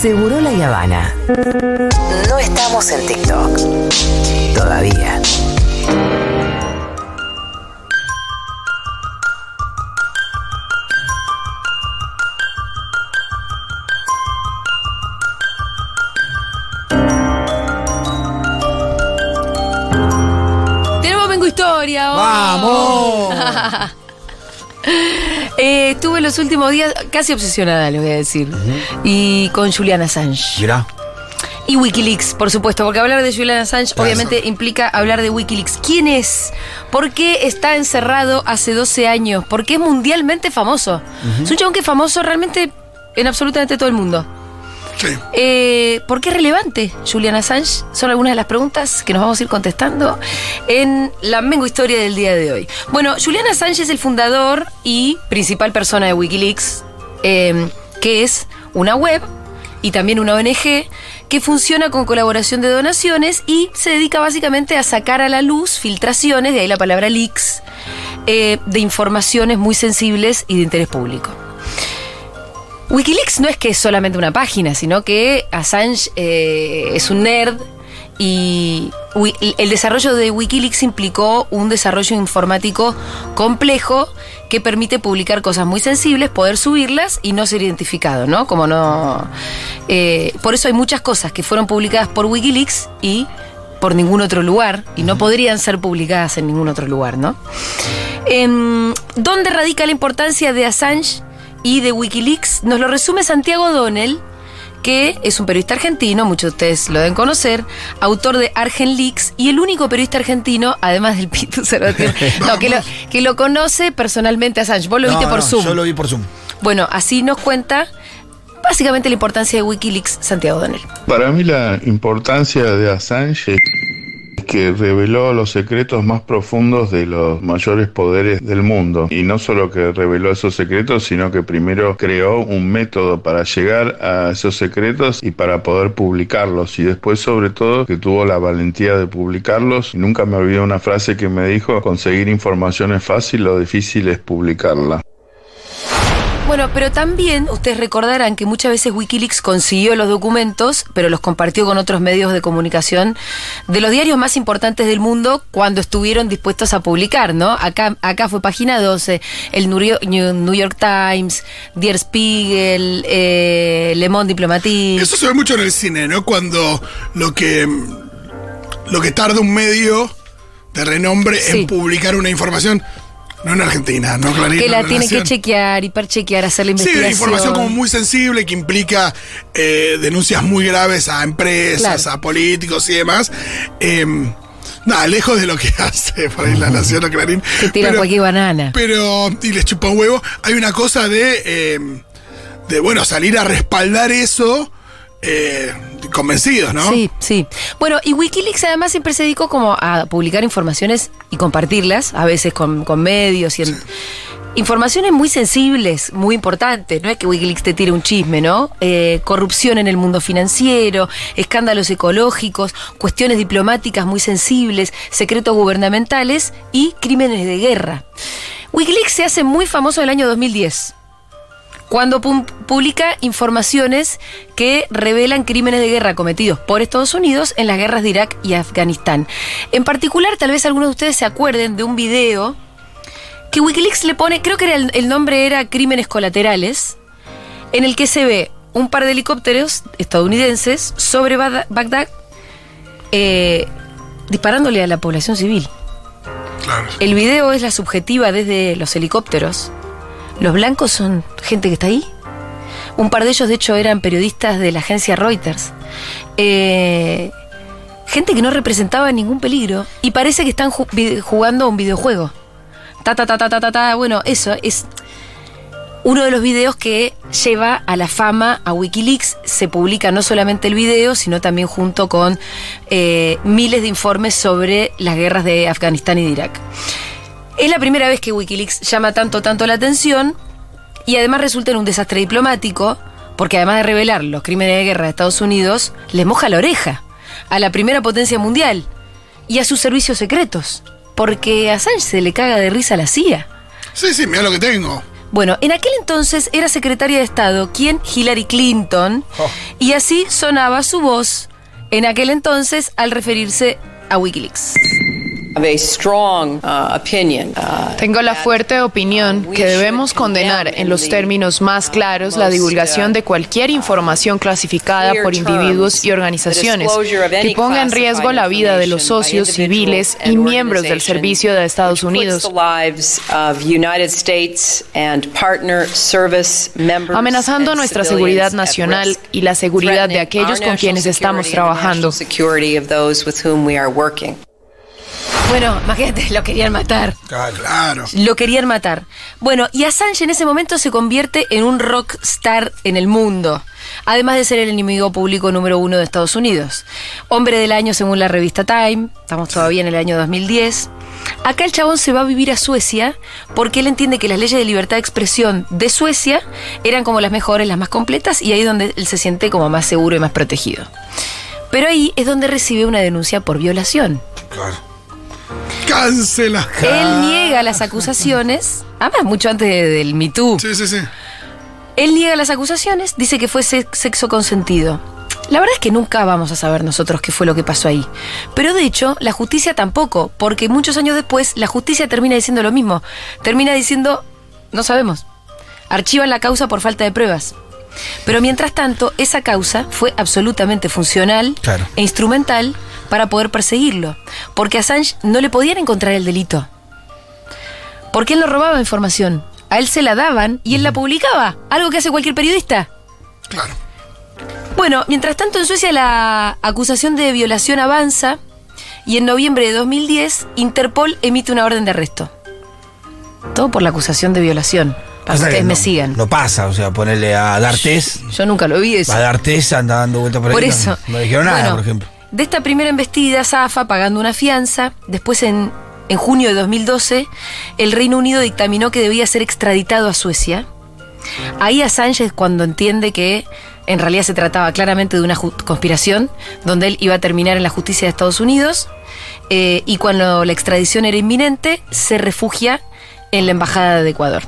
Seguro la Habana. No estamos en TikTok. Todavía. Los últimos días casi obsesionada, les voy a decir. Y con Julian Assange. Mirá. Y Wikileaks, por supuesto, porque hablar de Julian Assange Claro. obviamente implica hablar de Wikileaks. ¿Quién es? ¿Por qué está encerrado hace 12 años? ¿Por qué es mundialmente famoso? Es un chabón que es famoso realmente en absolutamente todo el mundo. Eh, ¿Por qué es relevante Julian Assange? Son algunas de las preguntas que nos vamos a ir contestando en la Mengo Historia del día de hoy. Bueno, Julian Assange es el fundador y principal persona de Wikileaks, eh, que es una web y también una ONG que funciona con colaboración de donaciones y se dedica básicamente a sacar a la luz filtraciones, de ahí la palabra leaks, eh, de informaciones muy sensibles y de interés público. Wikileaks no es que es solamente una página, sino que Assange eh, es un nerd y el desarrollo de Wikileaks implicó un desarrollo informático complejo que permite publicar cosas muy sensibles, poder subirlas y no ser identificado, ¿no? Como no. eh, por eso hay muchas cosas que fueron publicadas por Wikileaks y por ningún otro lugar y no podrían ser publicadas en ningún otro lugar, ¿no? Em, ¿Dónde radica la importancia de Assange y de Wikileaks? Nos lo resume Santiago Donnell, que es un periodista argentino, muchos de ustedes lo deben conocer, autor de Argen Leaks y el único periodista argentino, además del Pitu no, que, lo, que lo conoce personalmente a Assange. Vos lo viste por no, Zoom. Yo lo vi por Zoom. Bueno, así nos cuenta básicamente la importancia de Wikileaks Santiago Donnell. Para mí la importancia de Assange que reveló los secretos más profundos de los mayores poderes del mundo. Y no solo que reveló esos secretos, sino que primero creó un método para llegar a esos secretos y para poder publicarlos. Y después, sobre todo, que tuvo la valentía de publicarlos. Y nunca me olvidé una frase que me dijo, conseguir información es fácil, lo difícil es publicarla. Bueno, pero también ustedes recordarán que muchas veces Wikileaks consiguió los documentos, pero los compartió con otros medios de comunicación de los diarios más importantes del mundo cuando estuvieron dispuestos a publicar, ¿no? Acá, acá fue página 12, el New York, Times, Der Spiegel, eh, Le Monde Diplomatique. Eso se ve mucho en el cine, ¿no? Cuando lo que lo que tarda un medio de renombre Sí. en publicar una información, no en Argentina, no Clarín. que la en tiene que chequear, hiperchequear, hacer la Sí, investigación. de información como muy sensible que implica eh, denuncias muy graves a empresas, Claro. a políticos y demás. Em, nada, lejos de lo que hace por ahí la Nación o Clarín. Que tiran Pero- cualquier banana. pero y les chupa un huevo. Hay una cosa de, eh, de bueno, salir a respaldar eso eh, convencidos, ¿no? Sí, sí. Bueno, y Wikileaks además siempre se dedicó como a publicar informaciones y compartirlas, a veces con, con medios y en- Informaciones muy sensibles, muy importantes, no es que Wikileaks te tire un chisme, ¿no? Eh, corrupción en el mundo financiero, escándalos ecológicos, cuestiones diplomáticas muy sensibles, secretos gubernamentales y crímenes de guerra. Wikileaks se hace muy famoso en el año 2010 cuando publica informaciones que revelan crímenes de guerra cometidos por Estados Unidos en las guerras de Irak y Afganistán. En particular, tal vez algunos de ustedes se acuerden de un video que Wikileaks le pone, creo que era el, el nombre era Crímenes Colaterales, en el que se ve un par de helicópteros estadounidenses sobre Bagda- Bagdad eh, disparándole a la población civil. Claro. El video es la subjetiva desde los helicópteros. Los blancos son gente que está ahí. Un par de ellos, de hecho, eran periodistas de la agencia Reuters. Eh, gente que no representaba ningún peligro. Y parece que están jugando a un videojuego. Ta, ta, ta, ta, ta, ta, ta. Bueno, eso es uno de los videos que lleva a la fama a Wikileaks. Se publica no solamente el video, sino también junto con eh, miles de informes sobre las guerras de Afganistán y de Irak. Es la primera vez que Wikileaks llama tanto, tanto la atención y además resulta en un desastre diplomático, porque además de revelar los crímenes de guerra de Estados Unidos, les moja la oreja a la primera potencia mundial y a sus servicios secretos, porque a Assange se le caga de risa a la CIA. Sí, sí, mira lo que tengo. Bueno, en aquel entonces era secretaria de Estado, quien Hillary Clinton, Oh. y así sonaba su voz en aquel entonces al referirse a Wikileaks. Have a strong uh, opinion. uh, Tengo la fuerte opinión que debemos condenar en los términos más claros la divulgación de cualquier información clasificada por individuos y organizaciones que ponga en riesgo la vida de los socios civiles y miembros del servicio de Estados Unidos, amenazando nuestra seguridad nacional y la seguridad de aquellos con quienes estamos trabajando. Bueno, imagínate, lo querían matar. Claro. Lo querían matar. Bueno, y Assange en ese momento se convierte en un rockstar en el mundo. Además de ser el enemigo público número uno de Estados Unidos. Hombre del año según la revista Time. Estamos todavía en el año 2010. Acá el chabón se va a vivir a Suecia porque él entiende que las leyes de libertad de expresión de Suecia eran como las mejores, las más completas y ahí es donde él se siente como más seguro y más protegido. Pero ahí es donde recibe una denuncia por violación. Claro. Cancela. Él niega las acusaciones, además mucho antes de- del Me Too. Sí, sí, sí. Él niega las acusaciones, dice que fue se- sexo consentido. La verdad es que nunca vamos a saber nosotros qué fue lo que pasó ahí. Pero de hecho, la justicia tampoco, porque muchos años después la justicia termina diciendo lo mismo. Termina diciendo, no sabemos. Archivan la causa por falta de pruebas. Pero mientras tanto, esa causa fue absolutamente funcional Claro. e instrumental para poder perseguirlo. Porque a Assange no le podían encontrar el delito. Porque él no robaba información. A él se la daban y él la publicaba. Algo que hace cualquier periodista. Claro. Bueno, mientras tanto en Suecia la acusación de violación avanza y en noviembre de 2010 Interpol emite una orden de arresto. Todo por la acusación de violación. Para que ustedes no, me sigan. No pasa, o sea, ponerle a D'Artés. Yo nunca lo vi eso. A D'Artés anda dando vueltas por ahí. Por no- eso. No, dijeron nada, Bueno, por ejemplo. De esta primera embestida, Zafa pagando una fianza. Después, en, en junio de 2012, el Reino Unido dictaminó que debía ser extraditado a Suecia. Ahí Assange es cuando entiende que en realidad se trataba claramente de una conspiración, donde él iba a terminar en la justicia de Estados Unidos. eh, y cuando la extradición era inminente, se refugia en la Embajada de Ecuador.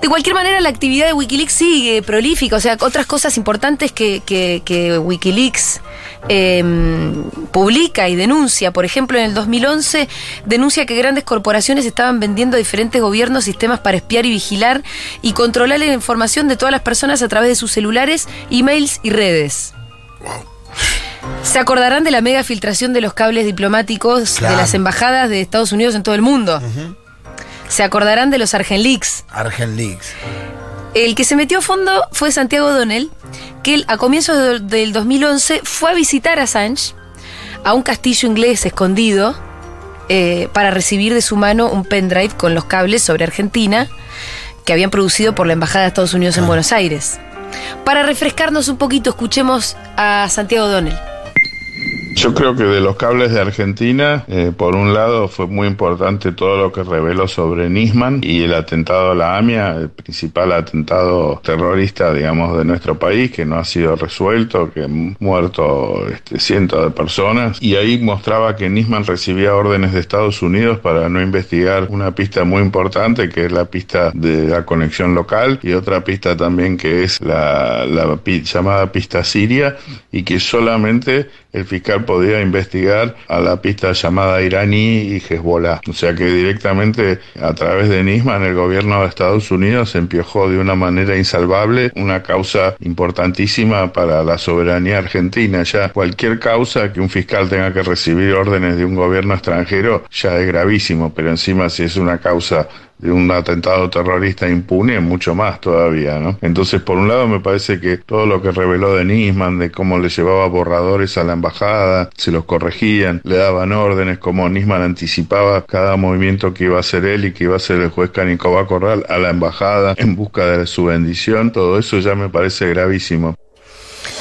De cualquier manera, la actividad de Wikileaks sigue prolífica. O sea, otras cosas importantes que, que- que Wikileaks eh, publica y denuncia. Por ejemplo, en el 2011 denuncia que grandes corporaciones estaban vendiendo a diferentes gobiernos sistemas para espiar y vigilar y controlar la información de todas las personas a través de sus celulares, emails y redes. Se acordarán de la mega filtración de los cables diplomáticos Claro. de las embajadas de Estados Unidos en todo el mundo. Se acordarán de los Argent Leaks. Argent Leaks. El que se metió a fondo fue Santiago Donnell, que él, a comienzos de- del 2011 fue a visitar a Assange a un castillo inglés escondido eh, para recibir de su mano un pendrive con los cables sobre Argentina que habían producido por la Embajada de Estados Unidos en Buenos Aires. Para refrescarnos un poquito, escuchemos a Santiago Donnell. Yo creo que de los cables de Argentina, eh, por un lado fue muy importante todo lo que reveló sobre Nisman y el atentado a la AMIA, el principal atentado terrorista, digamos, de nuestro país, que no ha sido resuelto, que han muerto este, cientos de personas. Y ahí mostraba que Nisman recibía órdenes de Estados Unidos para no investigar una pista muy importante, que es la pista de la conexión local, y otra pista también que es la, la pi- llamada pista siria, y que solamente el fiscal podía investigar a la pista llamada iraní y Hezbollah. O sea que directamente a través de Nisman el gobierno de Estados Unidos empiojó de una manera insalvable una causa importantísima para la soberanía argentina. Ya cualquier causa que un fiscal tenga que recibir órdenes de un gobierno extranjero ya es gravísimo, pero encima si es una causa un atentado terrorista impune, mucho más todavía, ¿no? Entonces, por un lado, me parece que todo lo que reveló de Nisman, de cómo le llevaba borradores a la embajada, se los corregían, le daban órdenes, cómo Nisman anticipaba cada movimiento que iba a hacer él y que iba a hacer el juez Canicobá Corral a la embajada en busca de su bendición, todo eso ya me parece gravísimo.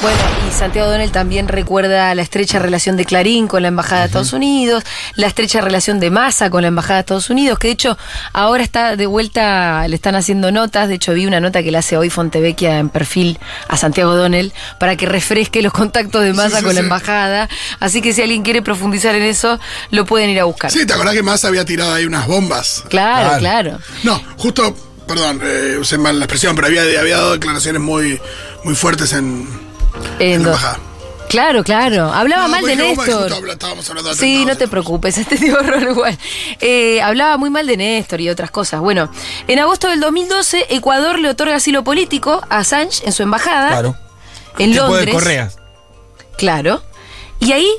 Bueno, y Santiago Donel también recuerda la estrecha relación de Clarín con la Embajada de Estados Unidos, la estrecha relación de Massa con la Embajada de Estados Unidos, que de hecho ahora está de vuelta, le están haciendo notas, de hecho vi una nota que le hace hoy Fontevecchia en perfil a Santiago Donel para que refresque los contactos de Massa Sí, sí, con la. Embajada, así que si alguien quiere profundizar en eso, lo pueden ir a buscar. Sí, ¿te acordás que Massa había tirado ahí unas bombas? Claro, Claro. claro. No, justo, perdón, eh, usé mal la expresión, pero había, había dado declaraciones muy, muy fuertes en, en. Claro, claro. Hablaba No, mal de Néstor. habla- de Sí, no te preocupes, este tipo de rol igual. Eh, hablaba muy mal de Néstor y otras cosas. Bueno, en agosto del 2012, Ecuador le otorga asilo político a Assange en su embajada Claro. en tipo Londres. de correas. Claro. Y ahí,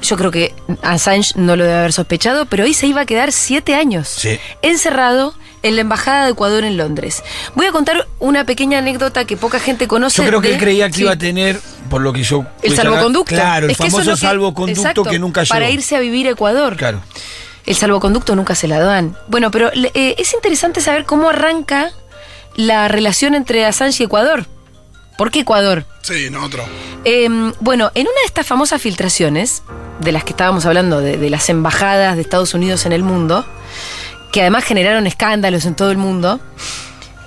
yo creo que Assange no lo debe haber sospechado, pero ahí se iba a quedar siete años. Sí. Encerrado en la embajada de Ecuador en Londres. Voy a contar una pequeña anécdota que poca gente conoce. Yo creo que de- él creía que Sí. iba a tener, por lo que yo. El salvoconducto. Claro, el Es que eso es famoso salvoconducto exacto, que nunca llegó. Para irse a vivir a Ecuador. Claro. El salvoconducto nunca se la dan. Bueno, pero eh, es interesante saber cómo arranca la relación entre Assange y Ecuador. ¿Por qué Ecuador? Sí, no, otro. Eh, bueno, en una de estas famosas filtraciones, de las que estábamos hablando, de, de las embajadas de Estados Unidos en el mundo, que además generaron escándalos en todo el mundo,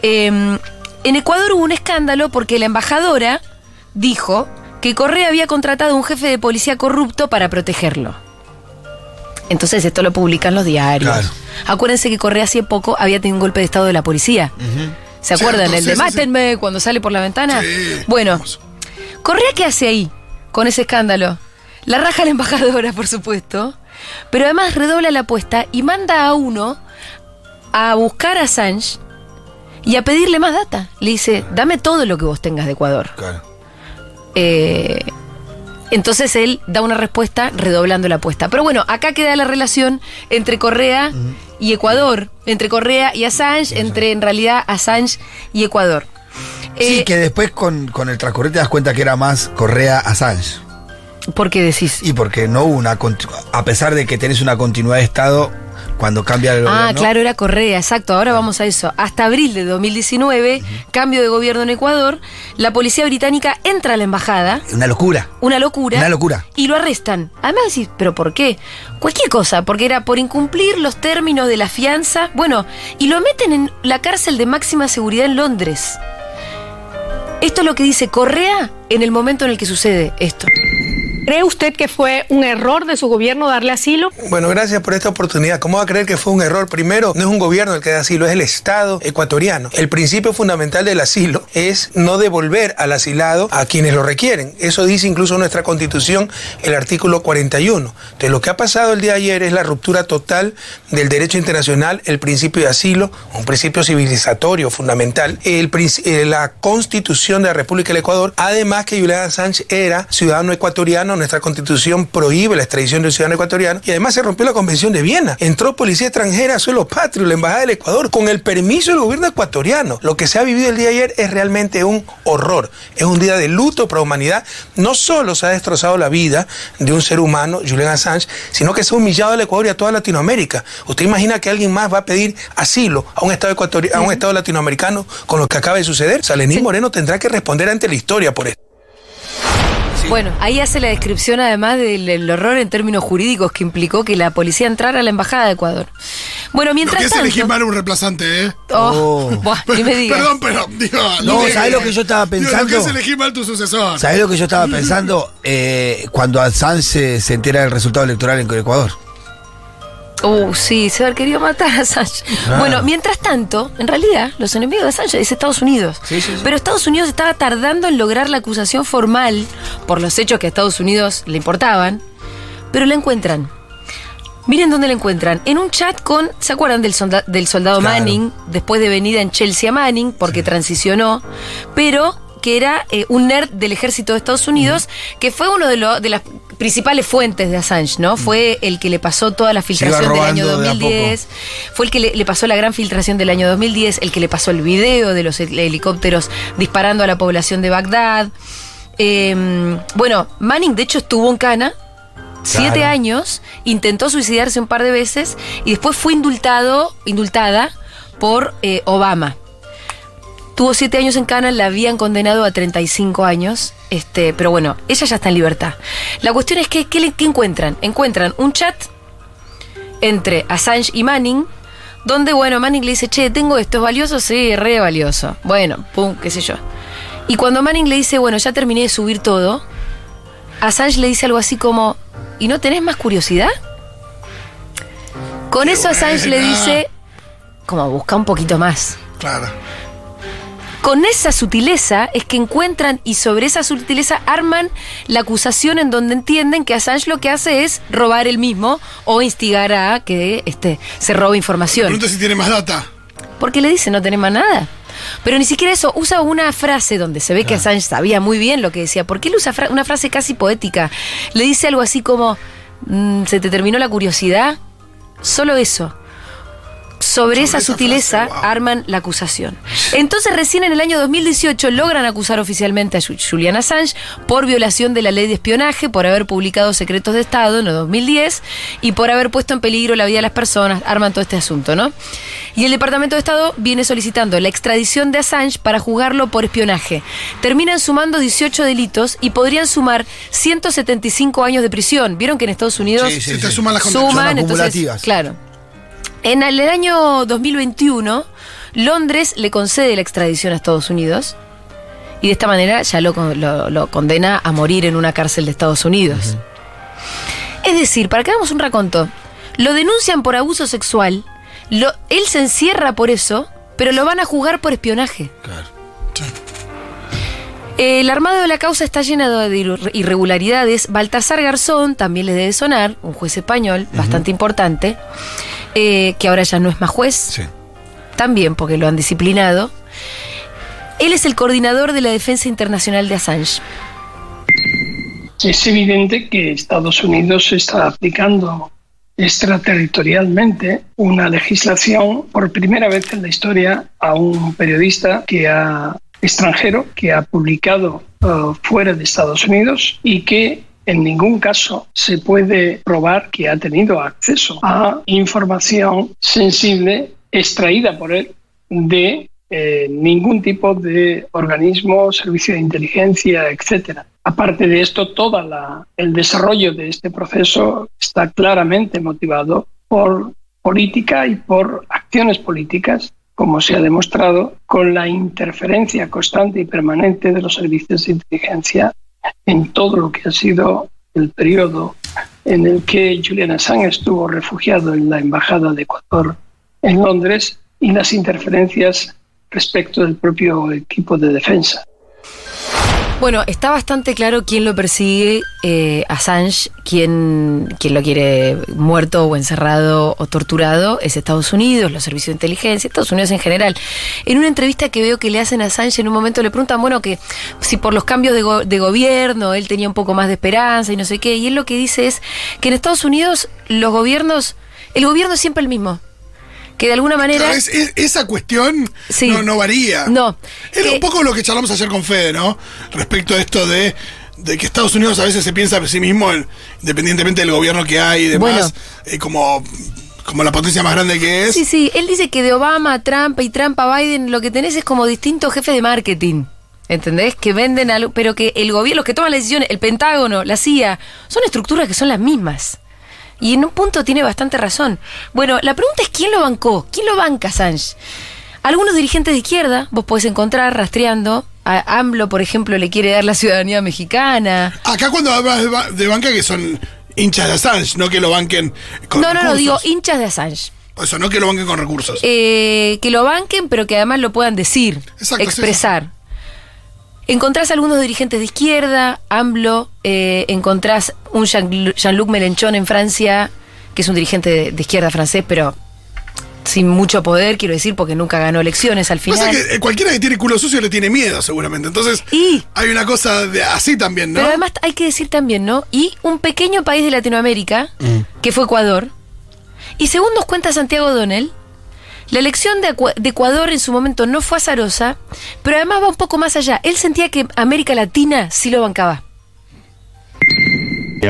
eh, en Ecuador hubo un escándalo porque la embajadora dijo que Correa había contratado a un jefe de policía corrupto para protegerlo. Entonces esto lo publican los diarios. Claro. Acuérdense que Correa hace poco había tenido un golpe de estado de la policía. ¿Se acuerdan? Cierto, el sí, de sí. mátenme cuando sale por la ventana. Sí. Bueno, Correa, ¿qué hace ahí con ese escándalo? La raja a la embajadora, por supuesto, pero además redobla la apuesta y manda a uno a buscar a Assange y a pedirle más data. Le dice, dame todo lo que vos tengas de Ecuador. Claro. Eh, entonces él da una respuesta redoblando la apuesta. Pero bueno, acá queda la relación entre Correa y Ecuador, entre Correa y Assange, entre en realidad Assange y Ecuador. Sí, Eh, que después con, con el transcurrir te das cuenta que era más Correa Assange. ¿Por qué decís? Y porque no hubo una. A pesar de que tenés una continuidad de Estado, cuando cambia el Ah, gobierno. claro, era Correa, exacto. Ahora vamos a eso. Hasta abril de 2019, cambio de gobierno en Ecuador, la policía británica entra a la embajada, Una locura. una locura. Una locura. Y lo arrestan. Además decís, ¿pero por qué? Cualquier cosa, porque era por incumplir los términos de la fianza. Bueno, y lo meten en la cárcel de máxima seguridad en Londres. Esto es lo que dice Correa en el momento en el que sucede esto. ¿Cree usted que fue un error de su gobierno darle asilo? Bueno, gracias por esta oportunidad. ¿Cómo va a creer que fue un error? Primero, no es un gobierno el que da asilo, es el Estado ecuatoriano. El principio fundamental del asilo es no devolver al asilado a quienes lo requieren. Eso dice incluso nuestra constitución, el artículo 41. Entonces, lo que ha pasado el día de ayer es la ruptura total del derecho internacional, el principio de asilo, un principio civilizatorio fundamental, eh, la constitución de la República del Ecuador, además que Julián Assange era ciudadano ecuatoriano, nuestra constitución prohíbe la extradición de un ciudadano ecuatoriano y además se rompió la convención de Viena. Entró policía extranjera a suelo patrio, la embajada del Ecuador, con el permiso del gobierno ecuatoriano. Lo que se ha vivido el día de ayer es realmente un horror. Es un día de luto para la humanidad. No solo se ha destrozado la vida de un ser humano, Julián Assange, sino que se ha humillado al Ecuador y a toda Latinoamérica. ¿Usted imagina que alguien más va a pedir asilo a un Estado, ecuatori- a un estado latinoamericano con lo que acaba de suceder? Salenín Moreno tendrá que responder ante la historia por esto. Bueno, ahí hace la descripción además del, del horror en términos jurídicos que implicó que la policía entrara a la embajada de Ecuador. Bueno, Lo mientras que es tanto. elegir mal un reemplazante, ¿eh? Oh, Oh. buah, ni me digas. Perdón, pero digo. No, digo- ¿sabés lo que yo estaba digo, pensando? lo que es elegir mal tu sucesor. ¿Sabés lo que yo estaba pensando? Eh, cuando Assange se, se entera del resultado electoral en Ecuador. Uh, sí, se haber querido matar a Assange. Ah. Bueno, mientras tanto, en realidad, los enemigos de Assange es Estados Unidos. Sí, sí, sí. Pero Estados Unidos estaba tardando en lograr la acusación formal por los hechos que a Estados Unidos le importaban, pero la encuentran. Miren dónde la encuentran. En un chat con. ¿Se acuerdan del, solda- del soldado Claro. Manning? Después de venida en Chelsea a Manning, porque transicionó. Pero que era eh, un nerd del ejército de Estados Unidos, que fue uno de, lo- de las principales fuentes de Assange, ¿no? Fue el que le pasó toda la filtración del año robando de a 2010. Fue el que le, le pasó la gran filtración del año 2010, el que le pasó el video de los hel- helicópteros disparando a la población de Bagdad. Eh, bueno, Manning de hecho estuvo en Cana. Siete años, intentó suicidarse un par de veces y después fue indultado, indultada por eh, Obama. Tuvo siete años en Cana, la habían condenado a 35 años. Este, pero bueno, ella ya está en libertad. La cuestión es que, ¿qué, le- qué encuentran? Encuentran un chat entre Assange y Manning, donde, bueno, Manning le dice, che, tengo esto, ¿es valioso? Sí, re valioso. Bueno, pum, qué sé yo. Y cuando Manning le dice, bueno, ya terminé de subir todo, Assange le dice algo así como, ¿y no tenés más curiosidad? Con eso Assange le dice, como busca un poquito más. Claro. Con esa sutileza es que encuentran y sobre esa sutileza arman la acusación en donde entienden que Assange lo que hace es robar él mismo o instigar a que este, se robe información. Pregunta si tiene más data. Porque le dice no tenés más nada. Pero ni siquiera eso, usa una frase donde se ve que Assange sabía muy bien lo que decía. ¿Por qué él usa fra- una frase casi poética? Le dice algo así como, "Mm, ¿se te terminó la curiosidad? Solo eso. Sobre, esa, sutileza frase, wow. arman la acusación. Entonces recién en el año 2018 logran acusar oficialmente a Ju- Julian Assange por violación de la ley de espionaje, por haber publicado secretos de Estado en el 2010 y por haber puesto en peligro la vida de las personas. Arman todo este asunto, ¿no? Y el Departamento de Estado viene solicitando la extradición de Assange para juzgarlo por espionaje. Terminan sumando 18 delitos y podrían sumar 175 años de prisión. ¿Vieron que en Estados Unidos Sí, sí, Se te sí. suman las condenas. suman, entonces, claro. En el año 2021, Londres le concede la extradición a Estados Unidos y de esta manera ya lo, con- lo- lo condena a morir en una cárcel de Estados Unidos. Es decir, para que hagamos un raconto, lo denuncian por abuso sexual, lo- él se encierra por eso, pero lo van a juzgar por espionaje. Claro. El armado de la causa está lleno de ir- irregularidades. Baltasar Garzón, también le debe sonar, un juez español bastante importante, eh, que ahora ya no es más juez, Sí. también porque lo han disciplinado. Él es el coordinador de la defensa internacional de Assange. Es evidente que Estados Unidos está aplicando extraterritorialmente una legislación por primera vez en la historia a un periodista que ha extranjero que ha publicado eh, fuera de Estados Unidos y que en ningún caso se puede probar que ha tenido acceso a información sensible extraída por él de eh, ningún tipo de organismo, servicio de inteligencia, etcétera. Aparte de esto, todo el desarrollo de este proceso está claramente motivado por política y por acciones políticas, como se ha demostrado con la interferencia constante y permanente de los servicios de inteligencia en todo lo que ha sido el periodo en el que Julian Assange estuvo refugiado en la Embajada de Ecuador en Londres y las interferencias respecto del propio equipo de defensa. Bueno, está bastante claro quién lo persigue, eh, Assange, quién, quién lo quiere muerto o encerrado o torturado, es Estados Unidos, los servicios de inteligencia, Estados Unidos en general. En una entrevista que veo que le hacen a Assange, en un momento le preguntan, bueno, que si por los cambios de, go- de gobierno él tenía un poco más de esperanza y no sé qué, y él lo que dice es que en Estados Unidos los gobiernos, el gobierno es siempre el mismo. Que de alguna manera... Es- es- esa cuestión Sí. no, no varía. No. Que- un poco lo que charlamos ayer con Fede, ¿no? Respecto a esto de, de que Estados Unidos a veces se piensa por sí mismo, el- independientemente del gobierno que hay y demás, Bueno. eh, como, como la potencia más grande que es. Sí, sí, él dice que de Obama a Trump y Trump a Biden lo que tenés es como distintos jefes de marketing. ¿Entendés? Que venden algo, pero que el gobierno, los que toman las decisiones, el Pentágono, la CIA, son estructuras que son las mismas. Y en un punto tiene bastante razón. Bueno, la pregunta es quién lo bancó, quién lo banca Assange. Algunos dirigentes de izquierda, vos podés encontrar rastreando. A AMLO, por ejemplo, le quiere dar la ciudadanía mexicana. Acá cuando hablas de, ba- de banca que son hinchas de Assange, no que lo banquen con No, no, no, recursos. digo hinchas de Assange. O sea, no que lo banquen con recursos. eh, que lo banquen, pero que además lo puedan decir, Exacto, sí, expresar. Encontrás algunos dirigentes de izquierda, AMLO, eh, encontrás un Jean- Jean-Luc Mélenchon en Francia, que es un dirigente de, de izquierda francés, pero sin mucho poder, quiero decir, porque nunca ganó elecciones al Pasa final. que eh, cualquiera que tiene culo sucio le tiene miedo, seguramente. Entonces, Y- hay una cosa de así también, ¿no? Pero además hay que decir también, ¿no? Y un pequeño país de Latinoamérica, que fue Ecuador, y según nos cuenta Santiago Donel, la elección de, Ecua- de Ecuador en su momento no fue azarosa, pero además va un poco más allá. Él sentía que América Latina sí lo bancaba.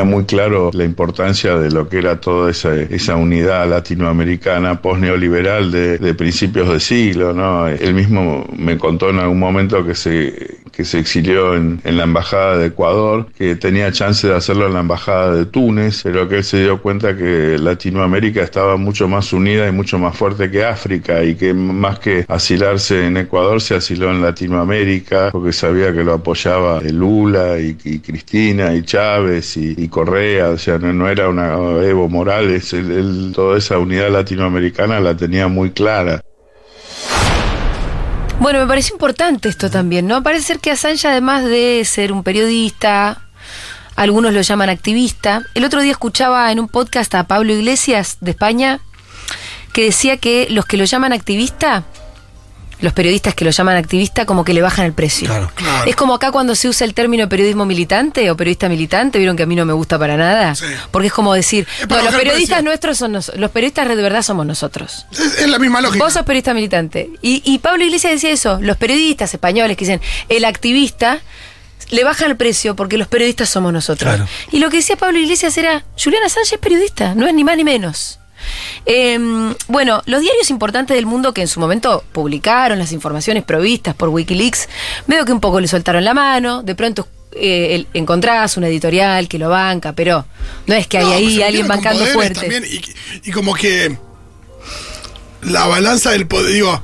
muy claro la importancia de lo que era toda esa, unidad latinoamericana post-neoliberal de, de, principios de siglo, ¿no? Él mismo me contó en algún momento que se, que se exilió en, en, la embajada de Ecuador, que tenía chance de hacerlo en la embajada de Túnez, pero que él se dio cuenta que Latinoamérica estaba mucho más unida y mucho más fuerte que África y que más que asilarse en Ecuador se asiló en Latinoamérica porque sabía que lo apoyaba Lula y, y Cristina y Chávez y, y, Correa, o sea, no, no era una Evo Morales, él, él, toda esa unidad latinoamericana la tenía muy clara. Bueno, me parece importante esto también, ¿no? Parece ser que Assange, además de ser un periodista, algunos lo llaman activista. El otro día escuchaba en un podcast a Pablo Iglesias de España que decía que los que lo llaman activista los periodistas que lo llaman activista como que le bajan el precio. Claro, claro. Es como acá cuando se usa el término periodismo militante o periodista militante, vieron que a mí no me gusta para nada. Sí. Porque es como decir, Es no, los periodistas precio. nuestros son nosotros, los periodistas de verdad somos nosotros. Es, es la misma lógica. Vos sos periodista militante. Y, y Pablo Iglesias decía eso, los periodistas españoles que dicen, el activista le bajan el precio porque los periodistas somos nosotros. Claro. Y lo que decía Pablo Iglesias era, Julián Assange es periodista, no es ni más ni menos. Eh, bueno, los diarios importantes del mundo que en su momento publicaron las informaciones provistas por Wikileaks, veo que un poco le soltaron la mano, de pronto eh, el- encontrás una editorial que lo banca, pero no es que hay No, ahí alguien bancando fuerte. también, y, y como que la balanza del poder, digo,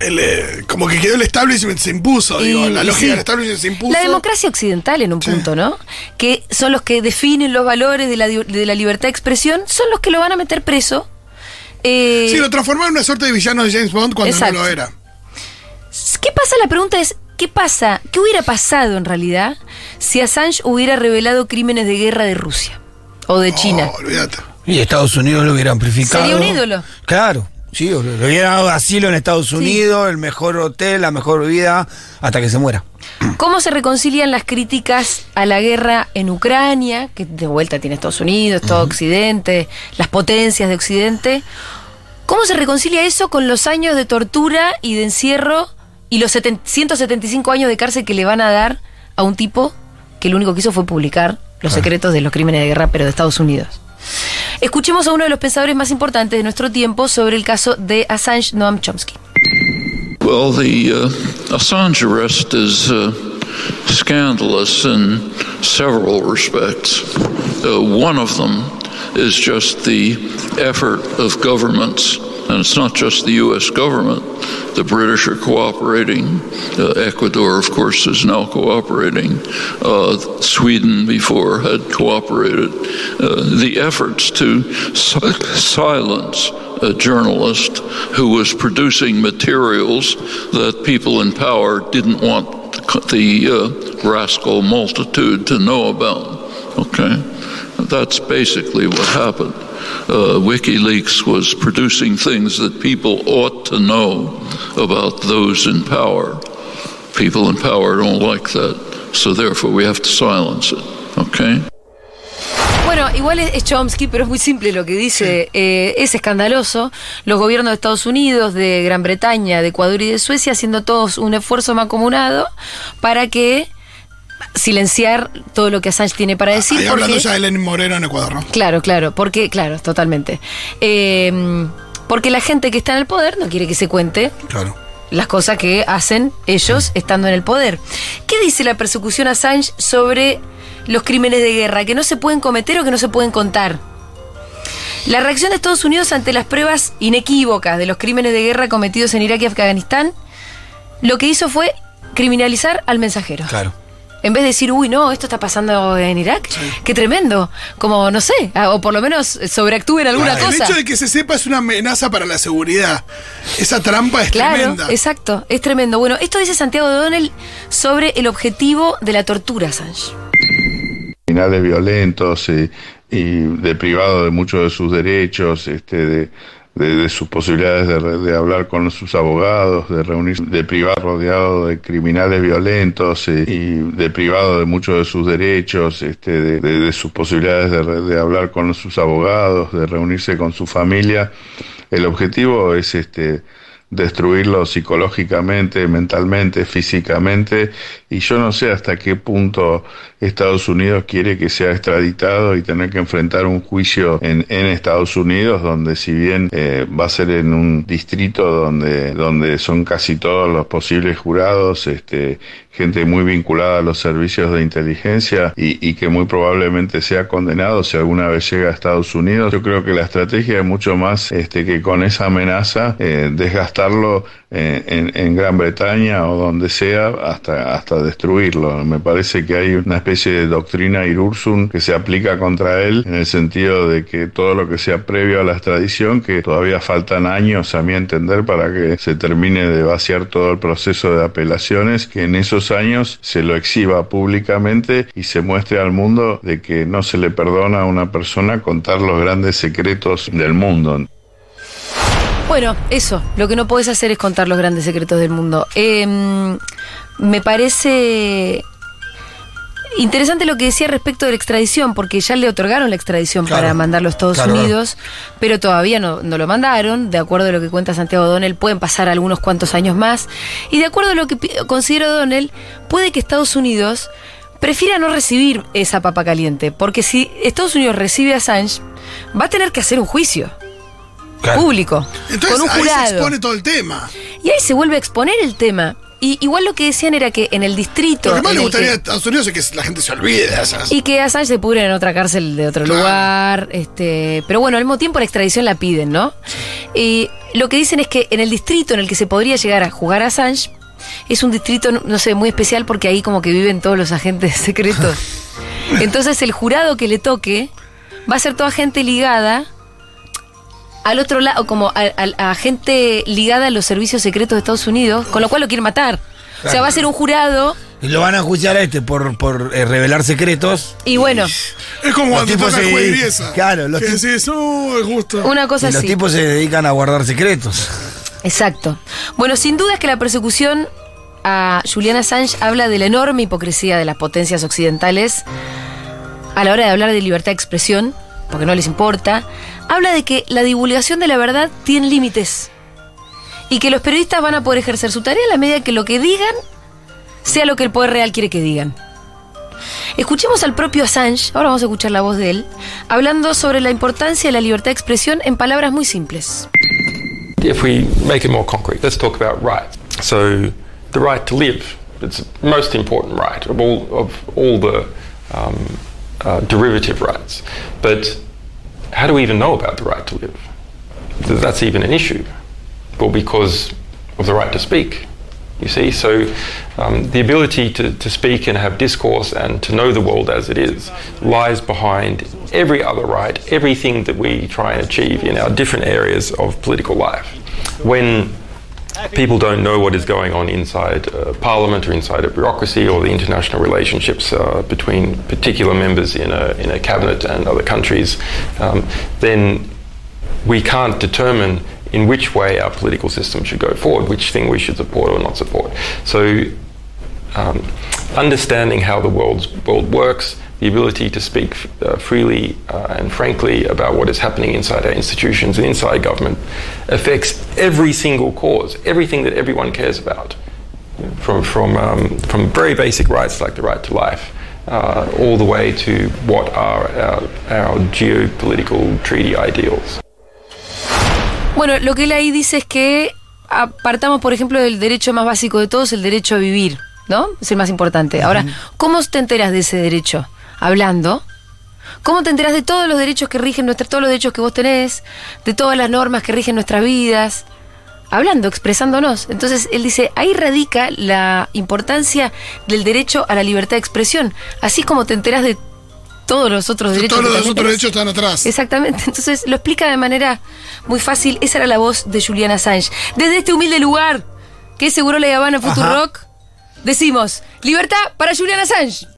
el, eh, como que quedó el establishment, se impuso, digo, la lógica sí. del establishment se impuso. La democracia occidental en un Sí. punto, ¿no? Que son los que definen los valores de la, de la libertad de expresión, son los que lo van a meter preso. Eh, Sí, lo transformaron en una suerte de villano de James Bond cuando Exacto. no lo era. ¿Qué pasa? La pregunta es, ¿qué pasa? ¿Qué hubiera pasado en realidad si Assange hubiera revelado crímenes de guerra de Rusia o de China? Oh, olvídate. Y Estados Unidos lo hubiera amplificado. Sería un ídolo. Claro. Sí, o le hubiera dado asilo en Estados Unidos, el mejor hotel, la mejor vida, hasta que se muera. ¿Cómo se reconcilian las críticas a la guerra en Ucrania, que de vuelta tiene Estados Unidos, todo Occidente, las potencias de Occidente? ¿Cómo se reconcilia eso con los años de tortura y de encierro y los seten- 175 años de cárcel que le van a dar a un tipo que lo único que hizo fue publicar los secretos de los crímenes de guerra, pero de Estados Unidos? Escuchemos a uno de los pensadores más importantes de nuestro tiempo sobre el caso de Assange, Noam Chomsky. Well, the uh, Assange arrest is uh, scandalous in several respects. Uh, one of them is just the effort of governments, and it's not just the U.S. government. The British are cooperating. Uh, Ecuador, of course, is now cooperating. Uh, Sweden before had cooperated. Uh, the efforts to si- silence a journalist who was producing materials that people in power didn't want the uh, rascal multitude to know about. Okay? That's basically what happened. Uh, WikiLeaks was producing things that people ought to know about those in power. People in power don't like that, so therefore we have to silence it. Okay? Bueno, igual es, Chomsky, pero es muy simple lo que dice. Eh, es escandaloso. Los gobiernos de Estados Unidos, de Gran Bretaña, de Ecuador y de Suecia haciendo todos un esfuerzo mancomunado para que silenciar todo lo que Assange tiene para decir. Ahí porque- hablando ya de Lenin Moreno en Ecuador, ¿no? Claro, claro, porque, claro, totalmente. Eh, porque la gente que está en el poder no quiere que se cuente Claro. las cosas que hacen ellos estando en el poder. ¿Qué dice la persecución a Assange sobre los crímenes de guerra que no se pueden cometer o que no se pueden contar? La reacción de Estados Unidos ante las pruebas inequívocas de los crímenes de guerra cometidos en Irak y Afganistán, lo que hizo fue criminalizar al mensajero. Claro. En vez de decir, uy, no, esto está pasando en Irak, qué tremendo. Como, no sé, ah, o por lo menos sobreactúe en alguna el cosa. hecho de que se sepa es una amenaza para la seguridad. Esa trampa es Claro, tremenda. exacto, es tremendo. Bueno, esto dice Santiago Donel sobre el objetivo de la tortura, Assange. criminales violentos y, y deprivado de muchos de sus derechos, este, de, de- de sus posibilidades de, de hablar con sus abogados, de reunirse, deprivado rodeado de criminales violentos y, y deprivado de muchos de sus derechos, este, de, de- de sus posibilidades de, de hablar con sus abogados, de reunirse con su familia. El objetivo es este destruirlo psicológicamente, mentalmente, físicamente, y yo no sé hasta qué punto Estados Unidos quiere que sea extraditado y tener que enfrentar un juicio en, en Estados Unidos, donde si bien eh, va a ser en un distrito donde, donde son casi todos los posibles jurados, este, gente muy vinculada a los servicios de inteligencia y, y, que muy probablemente sea condenado si alguna vez llega a Estados Unidos. Yo creo que la estrategia es mucho más este, que con esa amenaza eh, desgastarlo eh, en, en, Gran Bretaña o donde sea hasta, hasta destruirlo. Me parece que hay una especie de doctrina Irursum que se aplica contra él en el sentido de que todo lo que sea previo a la extradición, que todavía faltan años a mi entender para que se termine de vaciar todo el proceso de apelaciones, que en esos años se lo exhiba públicamente y se muestre al mundo de que no se le perdona a una persona contar los grandes secretos del mundo. Bueno, eso, lo que no puedes hacer es contar los grandes secretos del mundo. Eh, me parece Interesante lo que decía respecto de la extradición, porque ya le otorgaron la extradición claro, para mandarlo a Estados claro. Unidos, pero todavía no, no, lo mandaron. De acuerdo a lo que cuenta Santiago Donnell, pueden pasar algunos cuantos años más. Y de acuerdo a lo que considero Donnell, puede que Estados Unidos prefiera no recibir esa papa caliente, porque si Estados Unidos recibe a Assange, va a tener que hacer un juicio. Público, Entonces, con un jurado. Ahí se expone todo el tema. Y ahí se vuelve a exponer el tema. Y igual lo que decían era que en el distrito. Lo que más le gustaría que, a Estados Unidos es que la gente se olvide de esas. Y que Assange se pudre en otra cárcel de otro claro. lugar. Este, pero bueno, al mismo tiempo la extradición la piden, ¿no? Y lo que dicen es que en el distrito en el que se podría llegar a jugar a Assange es un distrito, no sé, muy especial porque ahí como que viven todos los agentes secretos. Entonces el jurado que le toque va a ser toda gente ligada al otro lado, como a, a, a, gente ligada a los servicios secretos de Estados Unidos, con lo cual lo quieren matar. Claro. O sea, va a ser un jurado. Y lo van a juzgar a este por, por eh, revelar secretos. Y bueno. Es como cuando tipos se. Claro, los tipos- oh, es justo. Una cosa y los así. tipos se dedican a guardar secretos. Exacto. Bueno, sin duda es que la persecución a Julian Assange habla de la enorme hipocresía de las potencias occidentales a la hora de hablar de libertad de expresión, porque no les importa. Habla de que la divulgación de la verdad tiene límites y que los periodistas van a poder ejercer su tarea a la medida que lo que digan sea lo que el poder real quiere que digan. Escuchemos al propio Assange, ahora vamos a escuchar la voz de él, hablando sobre la importancia de la libertad de expresión en palabras muy simples. If we make it more concrete, let's talk about rights. So, the right to live, it's the most important right of all, of all the um, uh, derivative rights. But how do we even know about the right to live? That's even an issue. Well, because of the right to speak. You see, so um, the ability to, to speak and have discourse and to know the world as it is lies behind every other right, everything that we try and achieve in our different areas of political life. When people don't know what is going on inside uh, Parliament or inside a bureaucracy or the international relationships uh, between particular members in a, in a cabinet and other countries, um, then we can't determine in which way our political system should go forward, which thing we should support or not support. So, um, understanding how the world's, world works, the ability to speak uh, freely uh, and frankly about what is happening inside our institutions and inside government affects every single cause, everything that everyone cares about, from, from, um, from very basic rights like the right to life. Uh, all the way to what are our, our geopolitical treaty ideals. Bueno, lo que él ahí dice es que apartamos, por ejemplo, del derecho más básico de todos, el derecho a vivir, ¿no? Es el más importante. Ahora, ¿cómo te enteras de ese derecho? Hablando. ¿Cómo te enteras de todos los derechos que rigen nuestra, todos los derechos que vos tenés, de todas las normas que rigen nuestras vidas? Hablando, expresándonos. Entonces, él dice, ahí radica la importancia del derecho a la libertad de expresión. Así como te enteras de todos los otros derechos. Todos los otros tenés. derechos están atrás. Exactamente. Entonces lo explica de manera muy fácil. Esa era la voz de Julian Assange. Desde este humilde lugar, que es seguro la Habana. Futurock, decimos: libertad para Julian Assange.